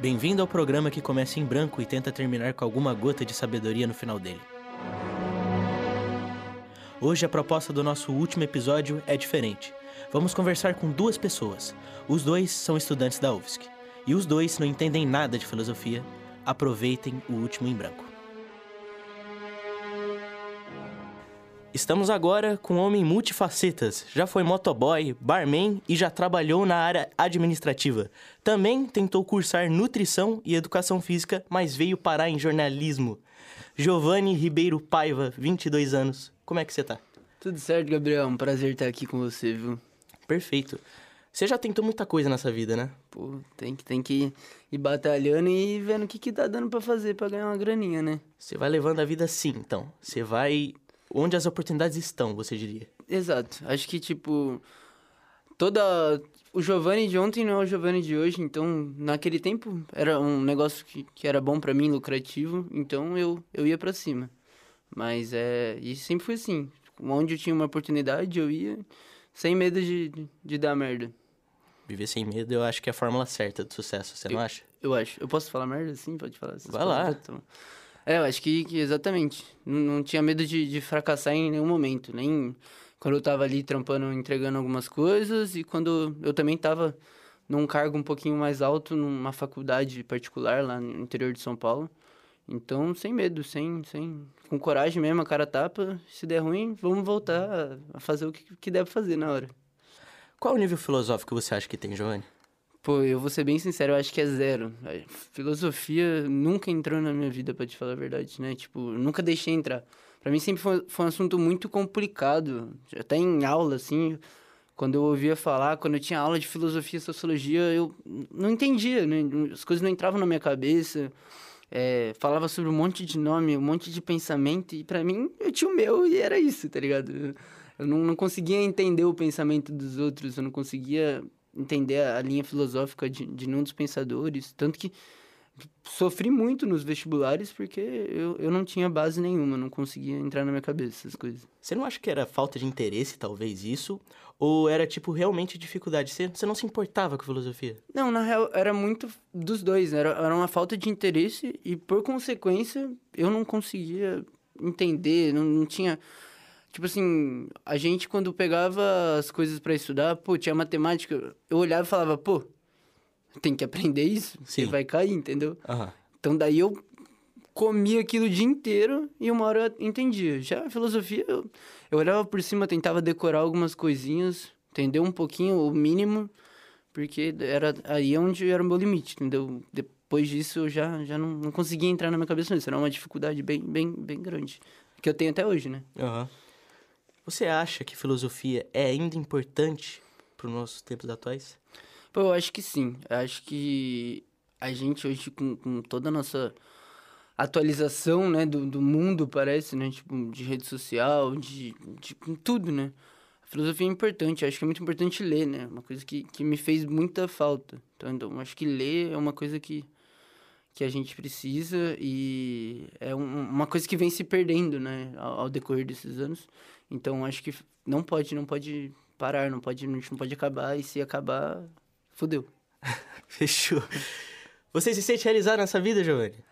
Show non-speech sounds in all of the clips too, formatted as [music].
Bem-vindo ao programa que começa em branco e tenta terminar com alguma gota de sabedoria no final dele. Hoje a proposta do nosso último episódio é diferente. Vamos conversar com duas pessoas. Os dois são estudantes da UFSC. E os dois não entendem nada de filosofia. Aproveitem o último em branco. Estamos agora com um homem multifacetas. Já foi motoboy, barman e já trabalhou na área administrativa. Também tentou cursar nutrição e educação física, mas veio parar em jornalismo. Giovanni Ribeiro Paiva, 22 anos. Como é que você tá? Tudo certo, Gabriel. Um prazer estar aqui com você, viu? Perfeito. Você já tentou muita coisa nessa vida, né? Pô, tem que, tem que ir batalhando e vendo o que, que tá dando pra fazer pra ganhar uma graninha, né? Você vai levando a vida assim, então. Você vai onde as oportunidades estão, você diria. Exato. Acho que, tipo, toda. O Giovanni de ontem não é o Giovanni de hoje, então, naquele tempo, era um negócio que, que era bom para mim, lucrativo, então eu, eu ia para cima. Mas é. E sempre foi assim. Onde eu tinha uma oportunidade, eu ia sem medo de, de, de dar merda. Viver sem medo, eu acho que é a fórmula certa do sucesso, você eu, não acha? Eu acho. Eu posso falar merda? Sim, pode falar. Vai lá. Então. É, eu acho que, que exatamente. Não, não, tinha medo de, de fracassar em nenhum momento. Nem quando eu tava ali trampando, entregando algumas coisas. E quando eu também tava num cargo um pouquinho mais alto, numa faculdade particular lá no interior de São Paulo. Então, sem medo, sem, sem, com coragem mesmo, a cara tapa. Se der ruim, vamos voltar a fazer o que, que deve fazer na hora. Qual o nível filosófico você acha que tem, Giovanni? Pô, eu vou ser bem sincero, eu acho que é zero. Filosofia nunca entrou na minha vida, pra te falar a verdade, né? Tipo, nunca deixei entrar. Pra mim sempre foi, foi um assunto muito complicado. Até em aula, assim, quando eu ouvia falar, quando eu tinha aula de filosofia e sociologia, eu não entendia, né? As coisas não entravam na minha cabeça. É, falava sobre um monte de nome, um monte de pensamento, e para mim eu tinha o meu e era isso, tá ligado? Eu não, não conseguia entender o pensamento dos outros, eu não conseguia entender a linha filosófica de, de nenhum dos pensadores. Tanto que sofri muito nos vestibulares porque eu, eu não tinha base nenhuma, não conseguia entrar na minha cabeça essas coisas. Você não acha que era falta de interesse, talvez, isso? Ou era, tipo, realmente dificuldade? Você, você não se importava com filosofia? Não, na real, era muito dos dois. Era, era uma falta de interesse e, por consequência, eu não conseguia entender, não, não tinha Tipo assim, a gente quando pegava as coisas para estudar, pô, tinha matemática, eu olhava e falava, pô, tem que aprender isso, Sim. você vai cair, entendeu? Uhum. Então daí eu comia aquilo o dia inteiro e uma hora eu entendia. Já a filosofia, eu, eu olhava por cima, tentava decorar algumas coisinhas, entender um pouquinho, o mínimo, porque era aí onde era o meu limite, entendeu? Depois disso eu já, já não, não conseguia entrar na minha cabeça nisso, era uma dificuldade bem, bem, bem grande, que eu tenho até hoje, né? Aham. Uhum. Você acha que filosofia é ainda importante para os nossos tempos atuais? Pô, eu acho que sim. Eu acho que a gente hoje, com, com toda a nossa atualização, né, do, do mundo, parece, né, tipo, de rede social, de, de tudo, né. A filosofia é importante, eu acho que é muito importante ler, né, uma coisa que, que me fez muita falta. Então, então, acho que ler é uma coisa que, que a gente precisa e é um, uma coisa que vem se perdendo, né, ao, ao decorrer desses anos. Então acho que não pode, não pode parar, não pode, a gente não pode acabar e se acabar, fodeu. [laughs] Fechou. Você se sente realizado nessa vida, Giovanni?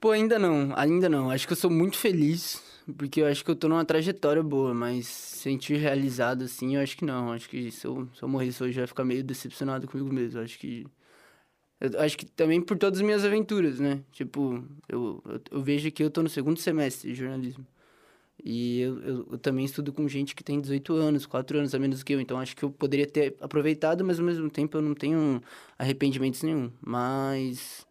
Pô, ainda não, ainda não. Acho que eu sou muito feliz, porque eu acho que eu tô numa trajetória boa, mas sentir realizado assim, eu acho que não. Acho que se eu, se eu morresse hoje, eu ia ficar meio decepcionado comigo mesmo. Acho que. Eu acho que também por todas as minhas aventuras, né? Tipo, eu, eu, eu vejo que eu tô no segundo semestre de jornalismo. E eu, eu, eu, também estudo com gente que tem 18 anos, 4 anos a menos que eu. Então acho que eu poderia ter aproveitado, mas ao mesmo tempo eu não tenho arrependimentos nenhum. Mas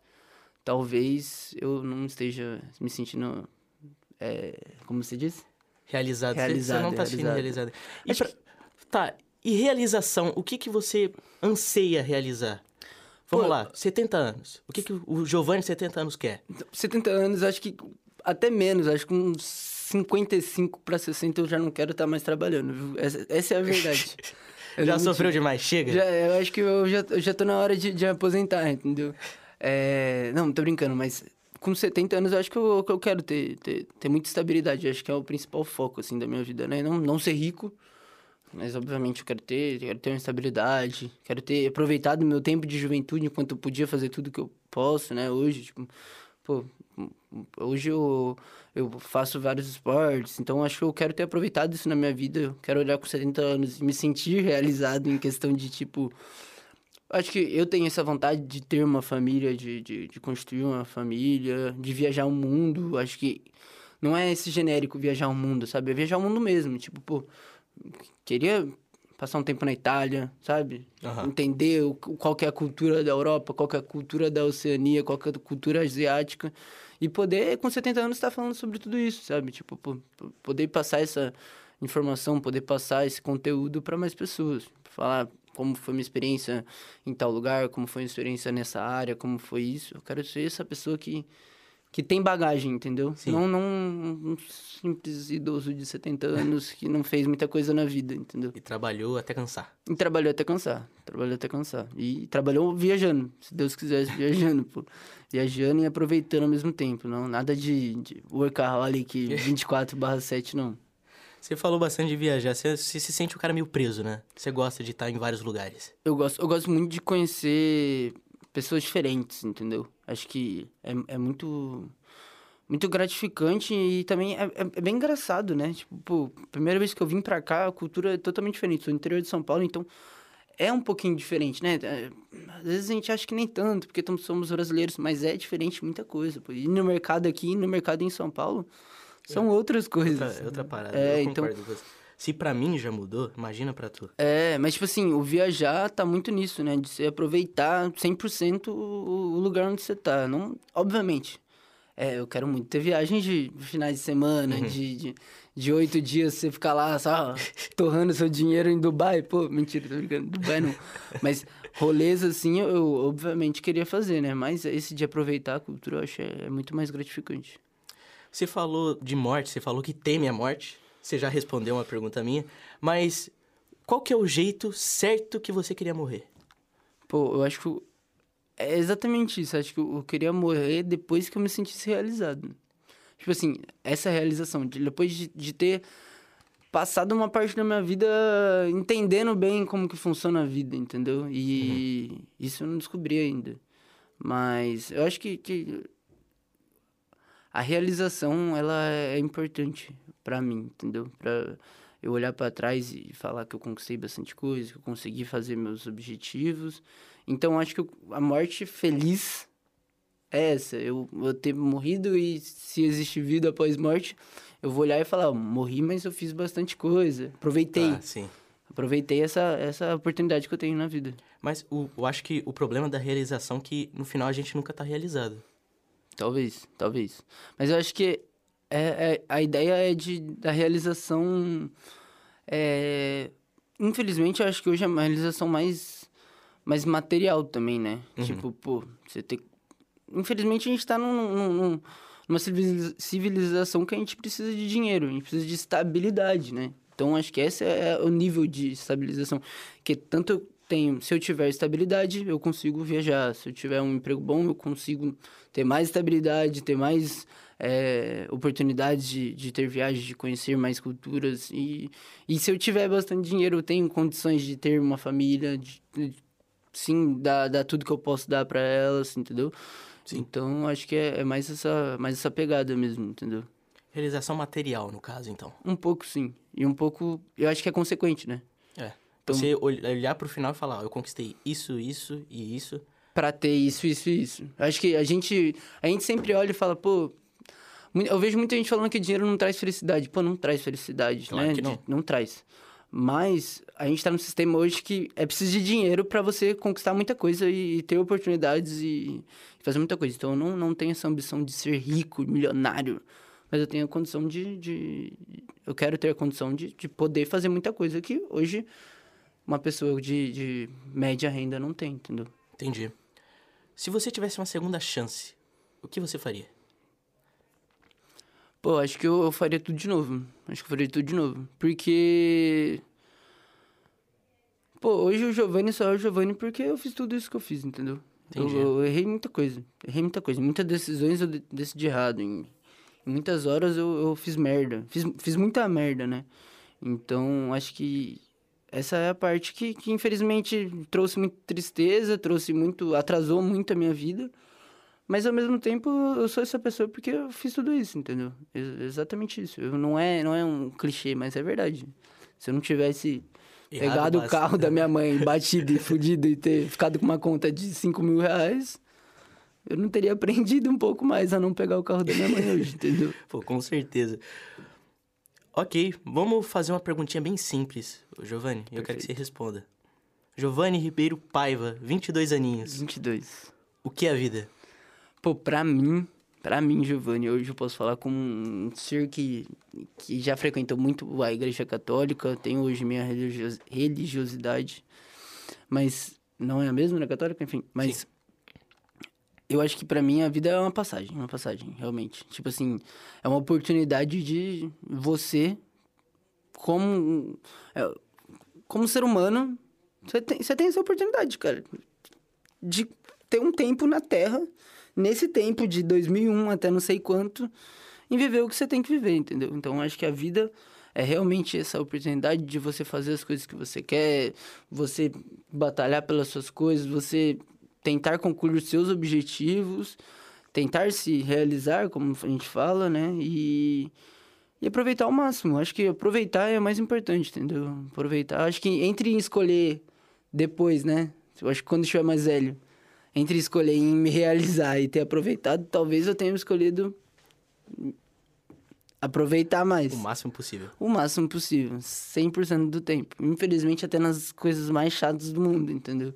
talvez eu não esteja me sentindo. É, como você disse? Realizado. realizado você não está sendo realizado. E pra... Tá. E realização, o que, que você anseia realizar? Vamos Pô, lá, 70 anos. O que, que o Giovanni, 70 anos, quer? 70 anos, acho que até menos, acho que uns 55 para 60 eu já não quero estar tá mais trabalhando, viu? Essa, essa é a verdade. [laughs] já sofreu demais, chega? Já, eu acho que eu já, eu já tô na hora de, de aposentar, entendeu? É, não, tô brincando, mas com 70 anos eu acho que eu, eu quero ter, ter, ter muita estabilidade. Eu acho que é o principal foco, assim, da minha vida, né? Não, não ser rico, Mas, obviamente, eu quero ter, quero ter uma estabilidade, quero ter aproveitado meu tempo de juventude enquanto eu podia fazer tudo que eu posso, né? Hoje, tipo, pô, hoje eu, eu faço vários esportes, então acho que eu quero ter aproveitado isso na minha vida. Eu quero olhar com 70 anos e me sentir [laughs] realizado em questão de, tipo... Acho que eu tenho essa vontade de ter uma família, de, de, de construir uma família, de viajar o mundo. Acho que não é esse genérico viajar o mundo, sabe? É viajar o mundo mesmo. Tipo, pô, queria passar um tempo na Itália, sabe? Aham. Entender o, qual é a cultura da Europa, qual é a cultura da Oceania, qual é a cultura asiática. E poder, com 70 anos, estar falando sobre tudo isso, sabe? Tipo, poder passar essa informação, poder passar esse conteúdo para mais pessoas. Falar como foi minha experiência em tal lugar, como foi minha experiência nessa área, como foi isso. Eu quero ser essa pessoa que, que tem bagagem, entendeu? Sim. Não, não um simples idoso de 70 anos que não fez muita coisa na vida, entendeu? E trabalhou até cansar. E trabalhou até cansar. Trabalhou até cansar. E trabalhou viajando, se Deus quisesse, [laughs] viajando, pô. Viajando e aproveitando ao mesmo tempo, não. Nada de, de workaholic 24/7, [laughs] não. Você falou bastante de viajar. Você, você se sente um cara meio preso, né? Você gosta de estar em vários lugares. Eu gosto, eu gosto muito de conhecer pessoas diferentes, entendeu? Acho que é, é muito muito gratificante e também é, é- é bem engraçado, né? Tipo, pô, primeira vez que eu vim pra cá, a cultura é totalmente diferente. Sou do interior de São Paulo, então é um pouquinho diferente, né? É, Às vezes a gente acha que nem tanto, porque somos brasileiros, mas é diferente muita coisa. Pô. E no mercado aqui, no mercado em São Paulo, são outras coisas. Outra, outra parada. É, eu então- concordo com você. Se pra mim já mudou, imagina pra tu. É, mas tipo assim, o viajar tá muito nisso, né? De você aproveitar 100% o lugar onde você tá. Não, obviamente, é, eu quero muito ter viagens de finais de semana, de, de, de oito dias, você ficar lá só [laughs] torrando seu dinheiro em Dubai. Pô, mentira, tô brincando, Dubai não. Mas rolês assim, eu, eu obviamente queria fazer, né? Mas esse de aproveitar a cultura eu acho é, é muito mais gratificante. Você falou de morte, você falou que teme a morte. Você já respondeu uma pergunta minha. Mas qual que é o jeito certo que você queria morrer? Pô, eu acho que é exatamente isso. Acho que eu queria morrer depois que eu me sentisse realizado. Tipo assim, essa realização, de, depois de, de ter passado uma parte da minha vida entendendo bem como que funciona a vida, entendeu? E isso eu não descobri ainda. Mas eu acho que, que a realização, ela é importante pra mim, entendeu? Pra eu olhar pra trás e falar que eu conquistei bastante coisa, que eu consegui fazer meus objetivos. Então, acho que eu- a morte feliz é essa. Eu, eu ter morrido e se existe vida após morte, eu vou olhar e falar, "Ó, morri, mas eu fiz bastante coisa. Aproveitei. Ah, sim. Aproveitei essa, essa oportunidade que eu tenho na vida. Mas o- eu acho que o problema da realização é que no final a gente nunca tá realizado. Talvez, talvez. Mas eu acho que é, é- a ideia é de, da realização. é, infelizmente, eu acho que hoje é uma realização mais, mais material também, né? Tipo, pô, você ter. Infelizmente, a gente tá num, num- num- numa civiliza- civilização que a gente precisa de dinheiro, a gente precisa de estabilidade, né? Então, acho que esse é o nível de estabilização. Que tanto tenho, se eu tiver estabilidade, eu consigo viajar. Se eu tiver um emprego bom, eu consigo ter mais estabilidade, ter mais é, oportunidades de, de ter viagens, de conhecer mais culturas. E, e se eu tiver bastante dinheiro, eu tenho condições de ter uma família, de, de- sim, dar, dar tudo que eu posso dar para elas, entendeu? Sim. Então, acho que é, é mais, essa, mais essa pegada mesmo, entendeu? Realização material, no caso, então. Um pouco, sim. E um pouco, eu acho que é consequente, né? É. Então- Você ol- olhar pro final e falar, ó, eu conquistei isso, isso e isso. Pra ter isso, isso e isso. Acho que a gente, a gente sempre olha e fala, pô. Eu vejo muita gente falando que dinheiro não traz felicidade. Pô, não traz felicidade, Claro né? não. Não traz. Mas a gente tá num sistema hoje que é preciso de dinheiro pra você conquistar muita coisa e, e ter oportunidades e, e fazer muita coisa. Então eu não, não tenho essa ambição de ser rico, milionário. Mas eu tenho a condição de. de eu quero ter a condição de, de poder fazer muita coisa que hoje uma pessoa de, de média renda não tem, entendeu? Entendi. Se você tivesse uma segunda chance, o que você faria? Pô, acho que eu, eu faria tudo de novo. Acho que eu faria tudo de novo. Porque. Pô, hoje o Giovanni só é o Giovanni porque eu fiz tudo isso que eu fiz, entendeu? Eu, Entendi. eu errei muita coisa. Errei muita coisa. Muitas decisões eu de- decidi errado. Em, em muitas horas eu, eu fiz merda. Fiz, fiz muita merda, né? Então, acho que essa é a parte que, que infelizmente trouxe muita tristeza, trouxe muito, atrasou muito a minha vida. Mas ao mesmo tempo eu sou essa pessoa porque eu fiz tudo isso, entendeu? Ex exatamente isso. Eu, não é, não é um clichê, mas é verdade. Se eu não tivesse Errado pegado o carro da minha mãe, [laughs] batido e fudido e ter ficado com uma conta de 5 mil reais, eu não teria [laughs] aprendido um pouco mais a não pegar o carro da minha mãe hoje, entendeu? Pô, com certeza. Ok, vamos fazer uma perguntinha bem simples, Giovanni. Eu quero que você responda. Giovanni Ribeiro Paiva, 22 aninhos. 22. O que é a vida? Pô, pra mim, pra mim, Giovanni, hoje eu posso falar como um ser que, que já frequentou muito a igreja católica, tenho hoje minha religios, religiosidade, mas não é a mesma, né, católica? Enfim, mas... Sim. Eu acho que para mim a vida é uma passagem, uma passagem, realmente. Tipo assim, é uma oportunidade de você, como, é, como ser humano, você tem, você tem essa oportunidade, cara, de ter um tempo na Terra, nesse tempo de 2001 até não sei quanto, em viver o que você tem que viver, entendeu? Então, acho que a vida é realmente essa oportunidade de você fazer as coisas que você quer, você batalhar pelas suas coisas, você tentar concluir os seus objetivos, tentar se realizar, como a gente fala, né? E, e aproveitar ao máximo. Acho que aproveitar é o mais importante, entendeu? Aproveitar. Acho que entre escolher depois, né? Eu acho que quando estiver mais velho, entre escolher em me realizar e ter aproveitado, talvez eu tenha escolhido aproveitar mais. O máximo possível. O máximo possível, 100% do tempo. Infelizmente, até nas coisas mais chatas do mundo, entendeu?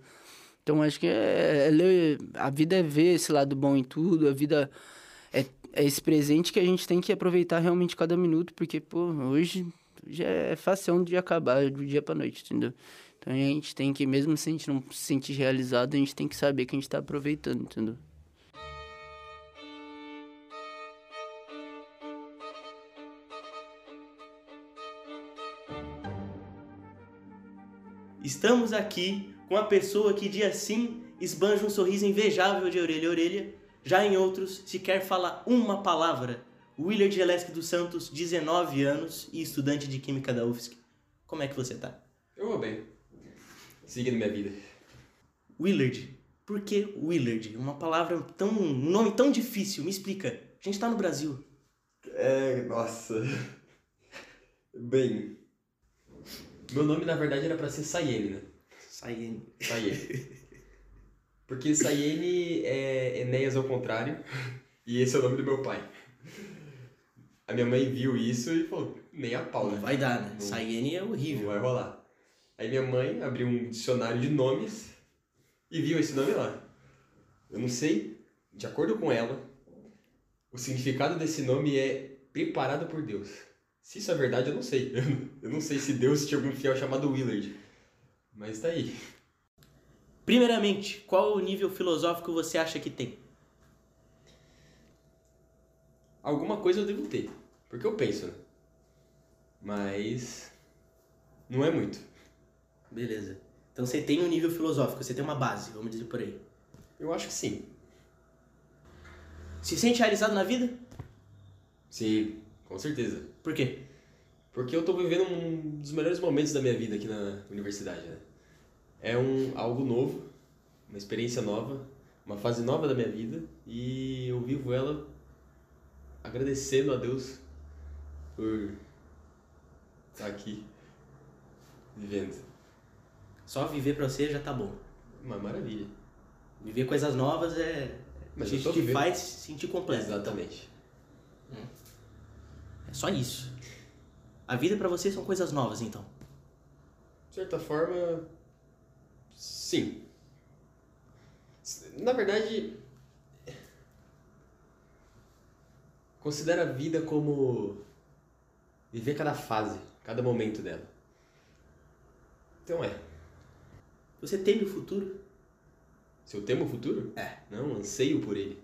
Então acho que é, é a vida é ver esse lado bom em tudo, a vida é, é esse presente que a gente tem que aproveitar realmente cada minuto, porque, pô, hoje já é fácil de acabar do dia pra noite, entendeu? Então a gente tem que, mesmo se a gente não se sentir realizado, a gente tem que saber que a gente tá aproveitando, entendeu? Estamos aqui com a pessoa que dia sim esbanja um sorriso invejável de orelha a orelha, já em outros sequer fala uma palavra. Willard Gillespie dos Santos, 19 anos e estudante de Química da UFSC. Como é que você tá? Eu vou bem. Seguindo minha vida. Willard. Por que Willard? Uma palavra tão. um nome tão difícil. Me explica. A gente tá no Brasil. É. nossa. Bem. Meu nome na verdade era para ser Sayene, né? Sayene. Sayene. [laughs] Porque Sayene é Enéas ao contrário, e esse é o nome do meu pai. A minha mãe viu isso e falou, nem a pau, né? vai dar, né? Sayene é horrível. Não vai rolar. Aí minha mãe abriu um dicionário de nomes e viu esse nome lá. Eu não sei, de acordo com ela, o significado desse nome é preparado por Deus. Se isso é verdade, eu não sei. [laughs] Eu não sei se Deus tinha algum fiel chamado Willard. Mas tá aí. Primeiramente, qual o nível filosófico você acha que tem? Alguma coisa eu devo ter, porque eu penso, né? Mas não é muito. Beleza. Então você tem um nível filosófico, você tem uma base, vamos dizer por aí. Eu acho que sim. Se sente realizado na vida? Sim, com certeza. Por quê? Porque eu estou vivendo um dos melhores momentos da minha vida aqui na universidade, né? É um, algo novo, uma experiência nova, uma fase nova da minha vida e eu vivo ela agradecendo a Deus por estar aqui vivendo. Só viver pra você já tá bom. Uma maravilha. Viver coisas novas é. Mas a gente te faz sentir completo. Exatamente. Hum. É só isso. A vida para você são coisas novas, então? De certa forma, sim. Na verdade, considera a vida como viver cada fase, cada momento dela. Então é. Você teme o futuro? Se eu temo o futuro? É. Não, anseio por ele.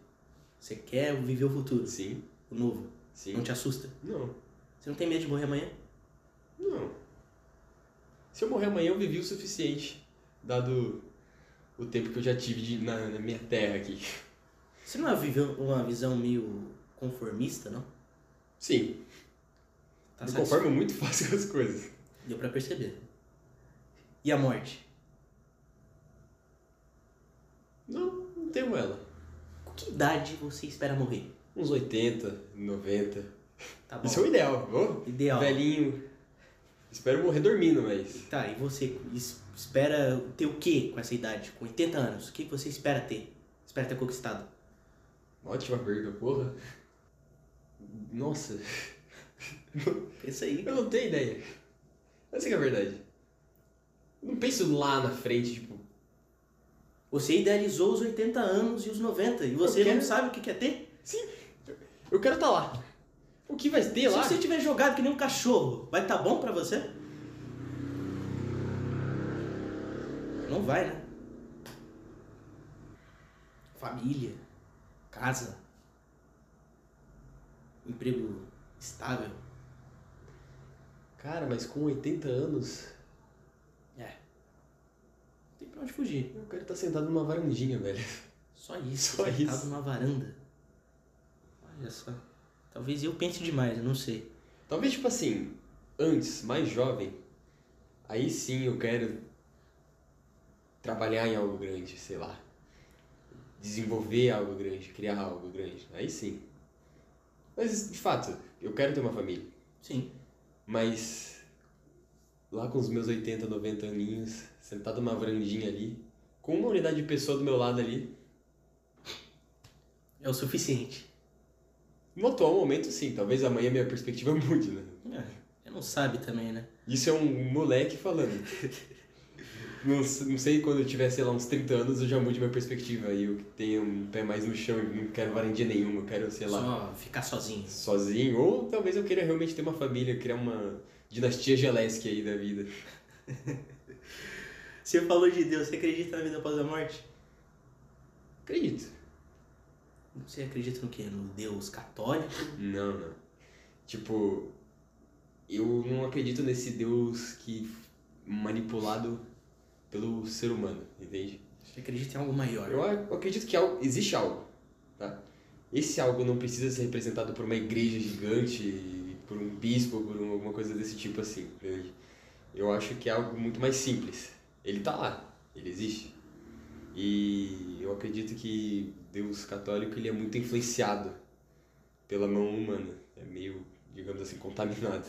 Você quer viver o futuro? Sim. O novo? Sim. Não te assusta? Não. Você não tem medo de morrer amanhã? Não. Se eu morrer amanhã, eu vivi o suficiente, dado o tempo que eu já tive de, na, na minha terra aqui. Você não é uma visão meio conformista, não? Sim. Tá Me conformo muito [laughs] fácil com as coisas. Deu pra perceber. E a morte? Não, não temo ela. Com que idade você espera morrer? Uns 80, 90. Tá bom. Isso é o ideal. Ô, Ideal. Velhinho. Espero morrer dormindo, mas. Tá, e você es- espera ter o quê com essa idade? Com 80 anos? O que você espera ter? Espera ter conquistado? Ótima pergunta, porra. Nossa, Pensa aí. eu não tenho ideia. Essa que é a verdade. Eu não penso lá na frente, tipo, Você idealizou os 80 anos e os 90 e você quero- não sabe o que quer ter? sim, eu quero estar lá. O que vai ter Se lá? você tiver jogado que nem um cachorro, vai tá bom pra você? Não vai, né? Família, casa, emprego estável. Cara, mas com 80 anos, É. Não tem pra onde fugir. eu quero estar sentado numa varandinha, velho. Só isso, Só sentado isso. numa varanda. Olha só. Talvez eu pense demais, eu não sei. Talvez, tipo assim, antes, mais jovem, aí sim eu quero trabalhar em algo grande, sei lá. Desenvolver algo grande, criar algo grande. Aí sim. Mas, de fato, eu quero ter uma família. Sim. Mas lá com os meus 80, 90 aninhos, sentado numa varandinha ali, com uma unidade de pessoa do meu lado ali, É o suficiente. No atual momento sim, talvez amanhã minha perspectiva [laughs] mude, né? É, não sabe também, né? Isso é um moleque falando. [laughs] não, não sei quando eu tiver, sei lá, uns 30 anos eu já mude minha perspectiva e eu tenho um pé mais no chão e não quero varandinha nenhuma, eu quero, sei lá, Só ficar sozinho. sozinho. Ou talvez eu queira realmente ter uma família, criar uma dinastia Geleski aí da vida. [laughs] Você falou de Deus, você acredita na vida após a morte? Acredito. Você acredita no quê? No Deus católico? Não, não. Tipo, eu não acredito nesse Deus que manipulado pelo ser humano, entende? Você acredita em algo maior? Eu acredito que algo, existe algo, tá? Esse algo não precisa ser representado por uma igreja gigante, por um bispo, por um- alguma coisa desse tipo assim, entende? Eu acho que é algo muito mais simples. Ele tá lá, ele existe. E eu acredito que Deus católico ele é muito influenciado pela mão humana. É meio, digamos assim, contaminado.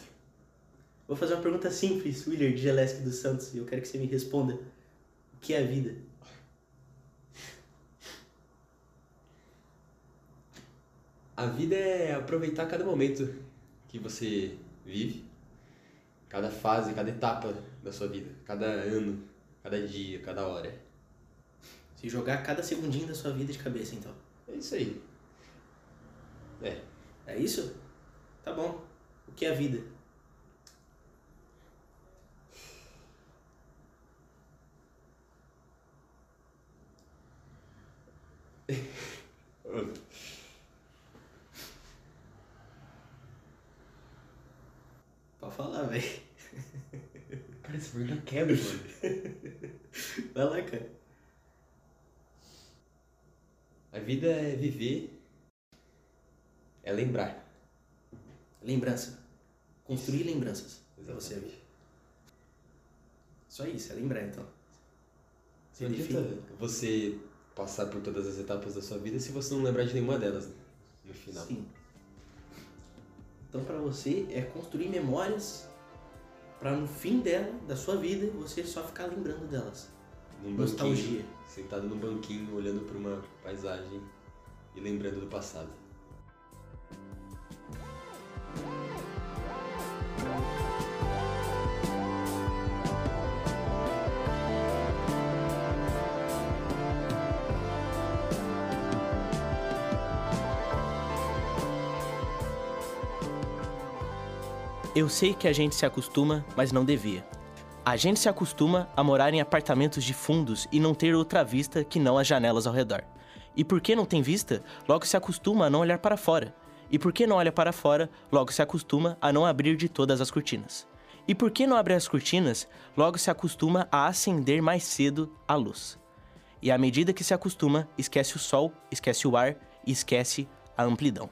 Vou fazer uma pergunta simples, Willer de Geleski dos Santos, e eu quero que você me responda. O que é a vida? A vida é aproveitar cada momento que você vive, cada fase, cada etapa da sua vida, cada ano, cada dia, cada hora. Se jogar cada segundinho da sua vida de cabeça, então. É isso aí. É. É isso? Tá bom. O que é a vida? [laughs] Pode falar, velho. Cara, essa pergunta quebra, mano. Vai lá, cara. A vida é viver, é lembrar. Lembrança. Construir lembranças. Exatamente. você ver. Só isso, é lembrar então. Você Não adianta você passar por todas as etapas da sua vida se você não lembrar de nenhuma delas né? no final. Sim. Então pra você é construir memórias pra no fim dela, da sua vida, você só ficar lembrando delas. Num Nostalgia. Sentado num banquinho, olhando para uma paisagem e lembrando do passado. Eu sei que a gente se acostuma, mas não devia. A gente se acostuma a morar em apartamentos de fundos e não ter outra vista que não as janelas ao redor. E porque não tem vista, logo se acostuma a não olhar para fora. E porque não olha para fora, logo se acostuma a não abrir de todas as cortinas. E porque não abre as cortinas, logo se acostuma a acender mais cedo a luz. E à medida que se acostuma, esquece o sol, esquece o ar e esquece a amplidão.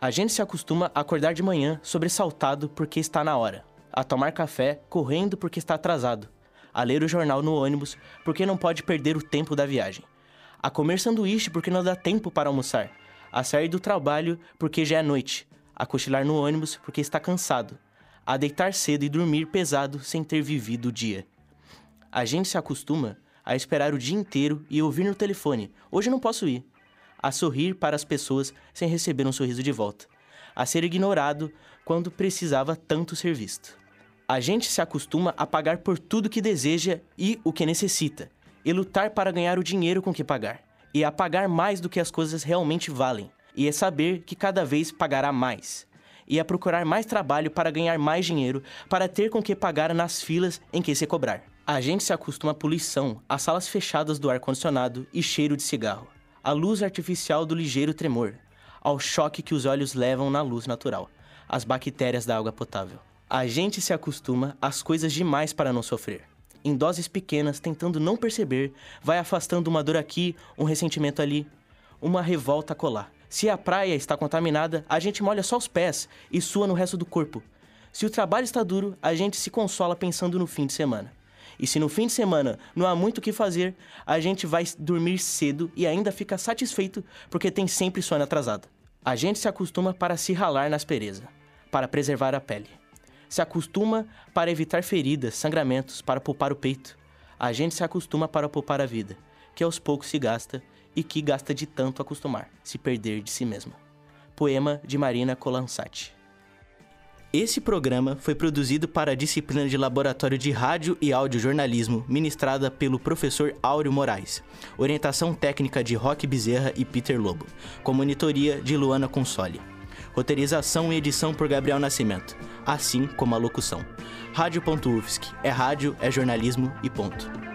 A gente se acostuma a acordar de manhã sobressaltado porque está na hora, a tomar café correndo porque está atrasado, a ler o jornal no ônibus porque não pode perder o tempo da viagem, a comer sanduíche porque não dá tempo para almoçar, a sair do trabalho porque já é noite, a cochilar no ônibus porque está cansado, a deitar cedo e dormir pesado sem ter vivido o dia. A gente se acostuma a esperar o dia inteiro e ouvir no telefone: hoje não posso ir. A sorrir para as pessoas sem receber um sorriso de volta. A ser ignorado quando precisava tanto ser visto. A gente se acostuma a pagar por tudo que deseja e o que necessita, e lutar para ganhar o dinheiro com que pagar, e a pagar mais do que as coisas realmente valem, e é saber que cada vez pagará mais, e a procurar mais trabalho para ganhar mais dinheiro, para ter com que pagar nas filas em que se cobrar. A gente se acostuma à poluição, às salas fechadas do ar-condicionado e cheiro de cigarro, à luz artificial do ligeiro tremor, ao choque que os olhos levam na luz natural, às bactérias da água potável. A gente se acostuma às coisas demais para não sofrer. Em doses pequenas, tentando não perceber, vai afastando uma dor aqui, um ressentimento ali, uma revolta colar. Se a praia está contaminada, a gente molha só os pés e sua no resto do corpo. Se o trabalho está duro, a gente se consola pensando no fim de semana. E se no fim de semana não há muito o que fazer, a gente vai dormir cedo e ainda fica satisfeito porque tem sempre sono atrasado. A gente se acostuma para se ralar na aspereza, para preservar a pele se acostuma para evitar feridas, sangramentos, para poupar o peito. A gente se acostuma para poupar a vida, que aos poucos se gasta e que gasta de tanto acostumar, se perder de si mesma. Poema de Marina Colansati. Esse programa foi produzido para a disciplina de Laboratório de Rádio e Audiojornalismo, ministrada pelo professor Áureo Moraes. Orientação técnica de Roque Bezerra e Peter Lobo. Com monitoria de Luana Consoli. Roteirização e edição por Gabriel Nascimento, assim como a locução. Rádio.UFSC é rádio, é jornalismo e ponto.